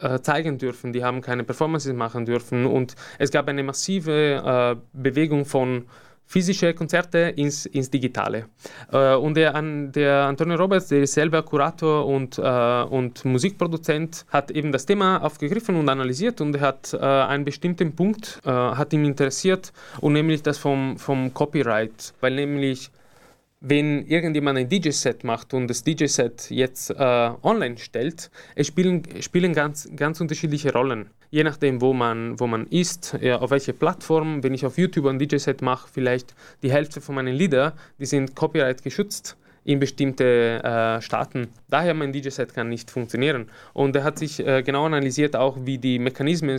äh, zeigen dürfen, die haben keine Performances machen dürfen und es gab eine massive äh, Bewegung von physische Konzerte ins, ins Digitale. Äh, und der, an, der Antonio Roberts, der ist selber Kurator und, äh, und Musikproduzent, hat eben das Thema aufgegriffen und analysiert und hat äh, einen bestimmten Punkt, äh, hat ihn interessiert und nämlich das vom, vom Copyright, weil nämlich wenn irgendjemand ein DJ-Set macht und das DJ-Set jetzt äh, online stellt, es spielen, spielen ganz, ganz unterschiedliche Rollen. Je nachdem, wo man, wo man ist, ja, auf welche Plattform. Wenn ich auf YouTube ein DJ-Set mache, vielleicht die Hälfte von meinen Lieder, die sind copyright geschützt in bestimmte äh, Staaten. Daher mein DJ-Set kann nicht funktionieren. Und er hat sich äh, genau analysiert auch, wie die Mechanismen,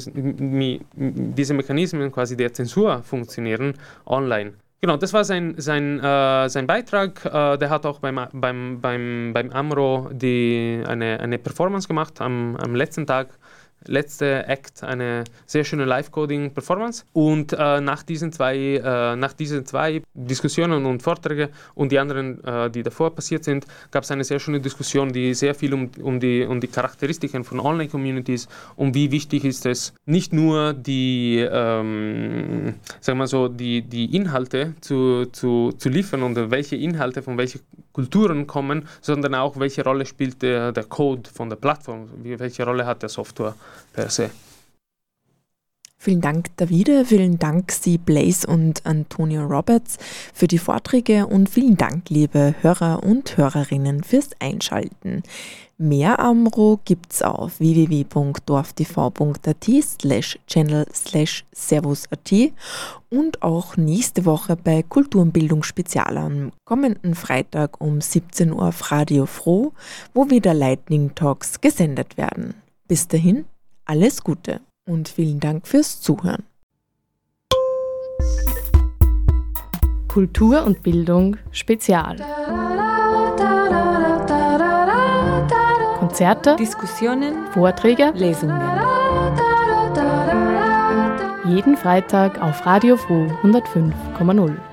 diese Mechanismen quasi der Zensur funktionieren online. Genau, das war sein, sein, äh, sein Beitrag. Äh, der hat auch beim, beim, beim, beim AMRO die, eine, eine Performance gemacht am, am letzten Tag letzte Act eine sehr schöne Live-Coding-Performance. Und äh, nach, diesen zwei, äh, nach diesen zwei Diskussionen und Vorträge und die anderen, äh, die davor passiert sind, gab es eine sehr schöne Diskussion, die sehr viel um, um, die, um die Charakteristiken von Online-Communities, um wie wichtig ist es, nicht nur die, ähm, sagen wir so, die, die Inhalte zu, zu, zu liefern und welche Inhalte von welchen Kulturen kommen, sondern auch welche Rolle spielt der, der Code von der Plattform, welche Rolle hat der Software per se. Vielen Dank, Davide. Vielen Dank, Sie, Blaze und Antonio Roberts, für die Vorträge und vielen Dank, liebe Hörer und Hörerinnen, fürs Einschalten. Mehr Amro gibt's auf www.dorftv.at slash channel slash servusat und auch nächste Woche bei Kultur und Bildung Spezial am kommenden Freitag um 17 Uhr auf Radio Froh, wo wieder Lightning Talks gesendet werden. Bis dahin, alles Gute und vielen Dank fürs Zuhören. Kultur und Bildung Spezial. Konzerte, Diskussionen, Vorträge, Lesungen. Jeden Freitag auf Radio Froh 105,0.